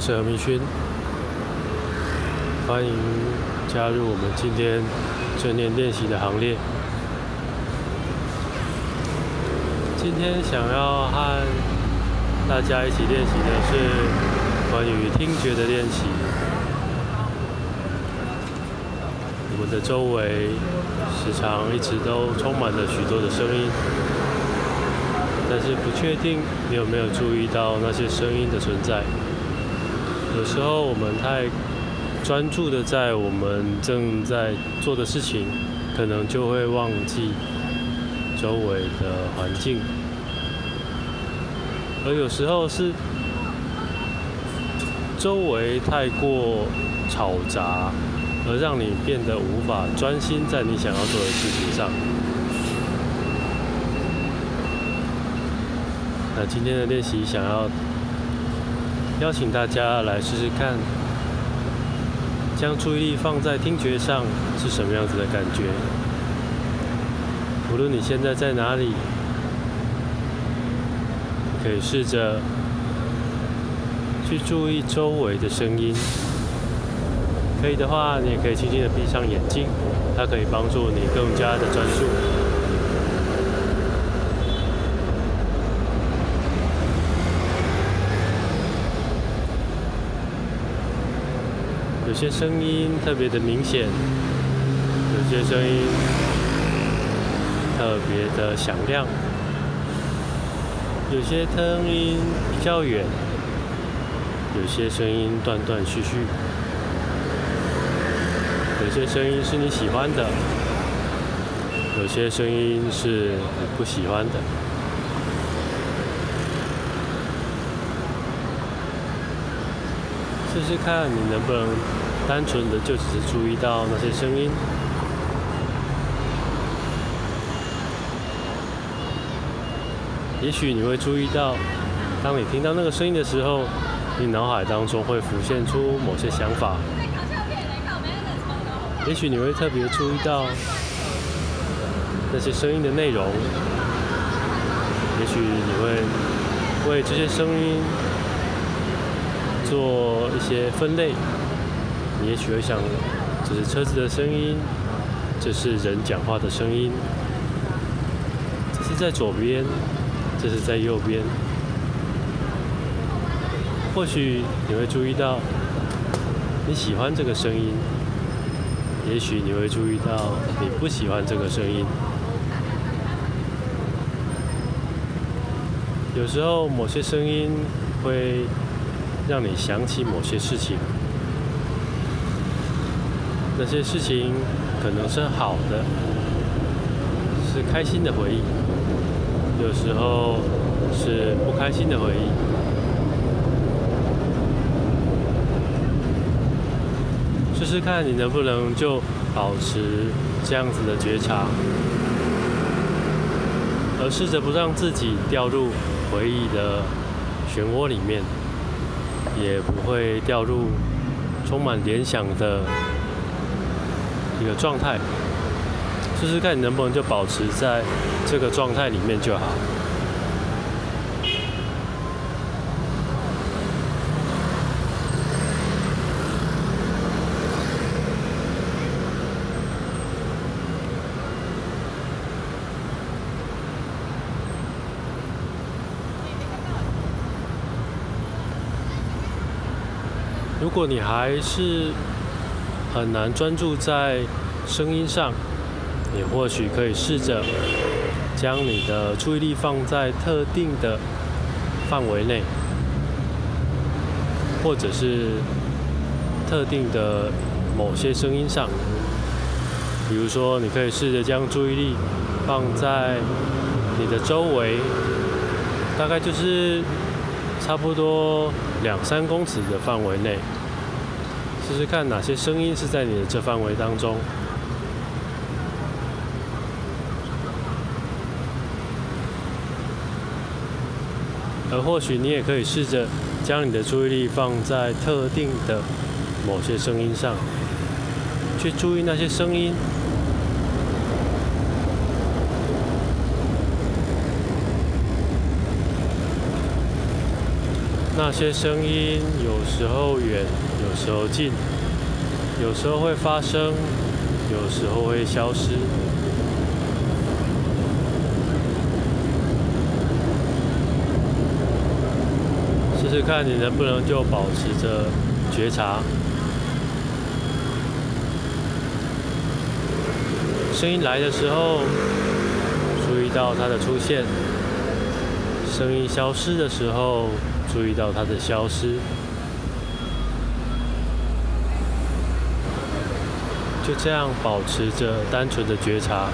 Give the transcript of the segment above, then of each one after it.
我是何明勋，欢迎加入我们今天正念练习的行列。今天想要和大家一起练习的是关于听觉的练习。我们的周围时常一直都充满了许多的声音。但是不确定你有没有注意到那些声音的存在。有时候我们太专注的在我们正在做的事情，可能就会忘记周围的环境。而有时候是周围太过吵杂，而让你变得无法专心在你想要做的事情上。那今天的练习，想要邀请大家来试试看，将注意力放在听觉上是什么样子的感觉。无论你现在在哪里，可以试着去注意周围的声音。可以的话，你也可以轻轻的闭上眼睛，它可以帮助你更加的专注。有些声音特别的明显，有些声音特别的响亮，有些声音比较远，有些声音断断续续，有些声音是你喜欢的，有些声音是你不喜欢的。试试看你能不能单纯的就只是注意到那些声音。也许你会注意到，当你听到那个声音的时候，你脑海当中会浮现出某些想法。也许你会特别注意到那些声音的内容。也许你会为这些声音。做一些分类，你也许会想，这是车子的声音，这是人讲话的声音，这是在左边，这是在右边。或许你会注意到你喜欢这个声音，也许你会注意到你不喜欢这个声音。有时候某些声音会。让你想起某些事情，那些事情可能是好的，是开心的回忆；有时候是不开心的回忆。试试看你能不能就保持这样子的觉察，而试着不让自己掉入回忆的漩涡里面。也不会掉入充满联想的一个状态，试试看你能不能就保持在这个状态里面就好。如果你还是很难专注在声音上，你或许可以试着将你的注意力放在特定的范围内，或者是特定的某些声音上。比如说，你可以试着将注意力放在你的周围，大概就是差不多。两三公尺的范围内，试试看哪些声音是在你的这范围当中。而或许你也可以试着将你的注意力放在特定的某些声音上，去注意那些声音。那些声音有时候远，有时候近，有时候会发生，有时候会消失。试试看你能不能就保持着觉察，声音来的时候，注意到它的出现；声音消失的时候。注意到它的消失，就这样保持着单纯的觉察。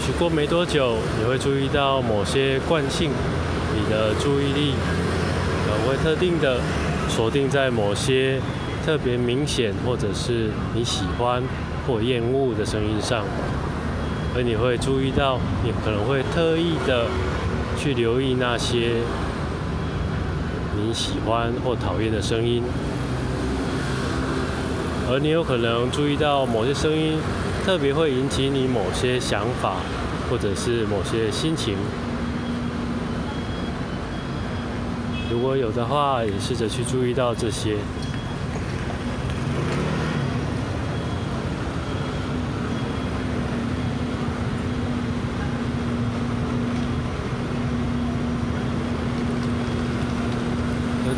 许过没多久，你会注意到某些惯性，你的注意力可能会特定的锁定在某些特别明显或者是你喜欢或厌恶的声音上，而你会注意到，你可能会特意的去留意那些你喜欢或讨厌的声音，而你有可能注意到某些声音。特别会引起你某些想法，或者是某些心情。如果有的话，也试着去注意到这些。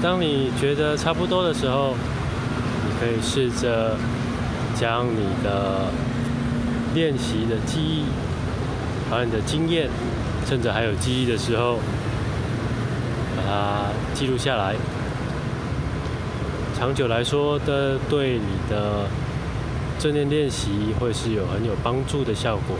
当你觉得差不多的时候，你可以试着将你的。练习的记忆，把你的经验，趁着还有记忆的时候，把它记录下来。长久来说的，对你的正念练习会是有很有帮助的效果。